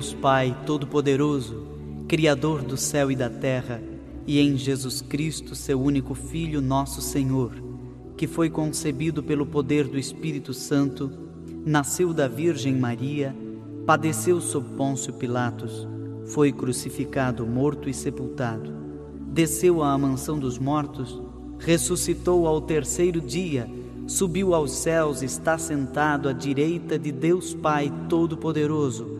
Deus Pai Todo-Poderoso, Criador do céu e da terra, e em Jesus Cristo, seu único Filho, nosso Senhor, que foi concebido pelo poder do Espírito Santo, nasceu da Virgem Maria, padeceu sob Pôncio Pilatos, foi crucificado, morto e sepultado, desceu à mansão dos mortos, ressuscitou ao terceiro dia, subiu aos céus, está sentado à direita de Deus Pai Todo-Poderoso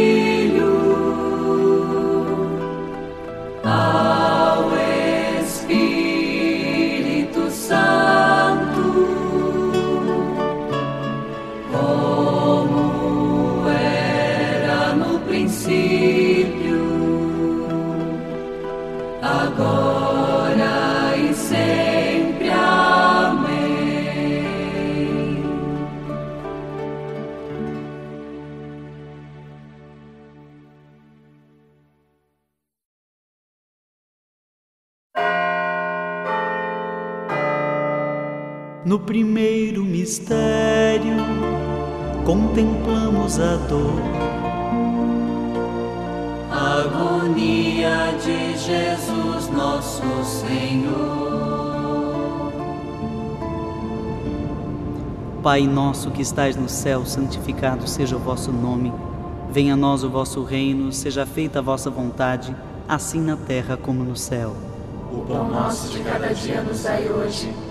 No primeiro mistério, contemplamos a dor, A agonia de Jesus nosso Senhor. Pai nosso que estais no céu, santificado seja o vosso nome. Venha a nós o vosso reino, seja feita a vossa vontade, assim na terra como no céu. O pão nosso de cada dia nos dai hoje.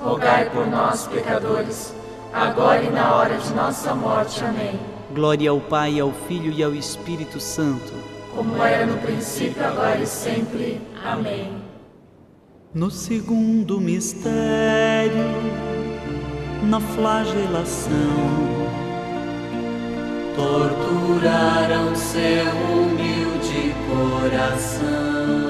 rogai por nós, pecadores, agora e na hora de nossa morte. Amém. Glória ao Pai, ao Filho e ao Espírito Santo. Como era no princípio, agora e sempre. Amém. No segundo mistério, na flagelação, torturaram seu humilde coração.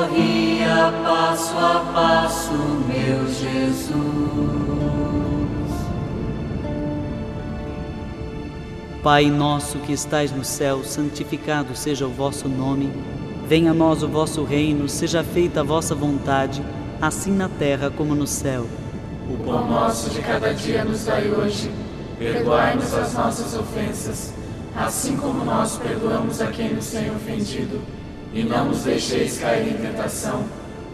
passo a passo, meu Jesus. Pai nosso que estais no céu, santificado seja o vosso nome. Venha a nós o vosso reino, seja feita a vossa vontade, assim na terra como no céu. O pão nosso de cada dia nos dai hoje. Perdoai-nos as nossas ofensas, assim como nós perdoamos a quem nos tem ofendido. E não nos deixeis cair em tentação,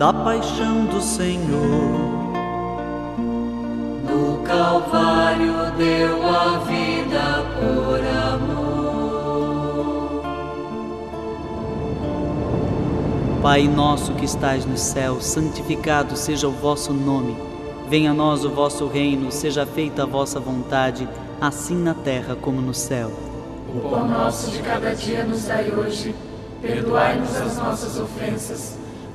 da paixão do Senhor, No Calvário deu a vida por amor. Pai nosso que estais no céu, santificado seja o vosso nome. Venha a nós o vosso reino, seja feita a vossa vontade, assim na terra como no céu. O pão nosso de cada dia nos dai hoje. Perdoai-nos as nossas ofensas,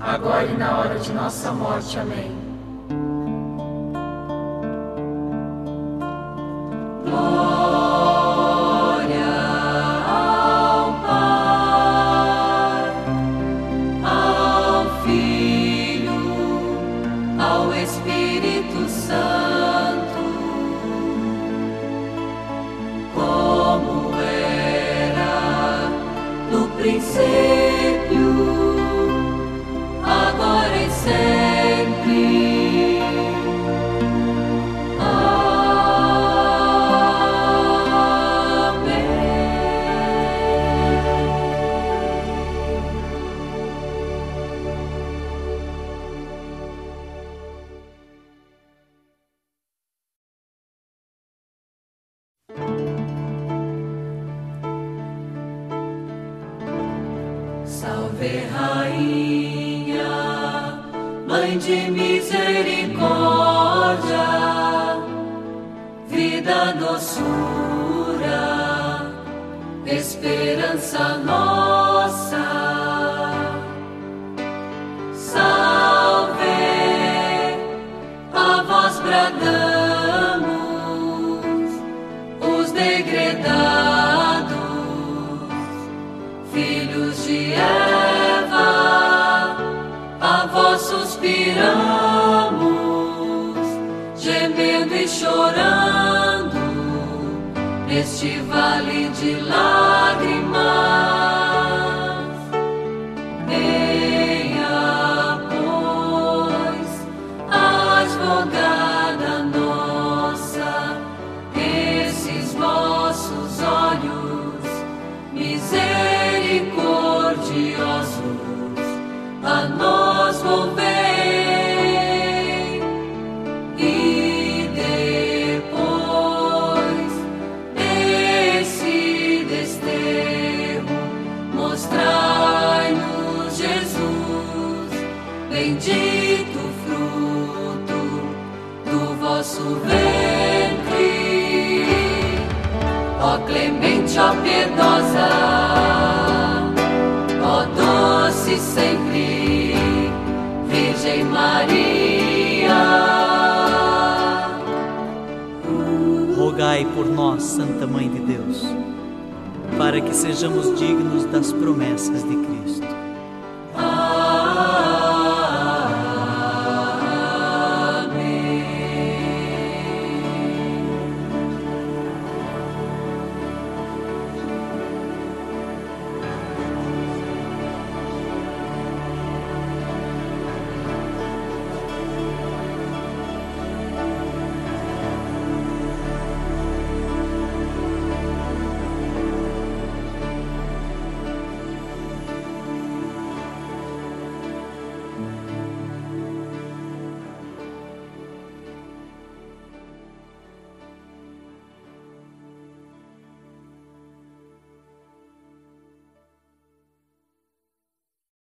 agora e na hora de nossa morte. Amém. agradamos os degredados, filhos de Eva, a vós suspiramos, gemendo e chorando neste vale de lágrimas. a nós volver.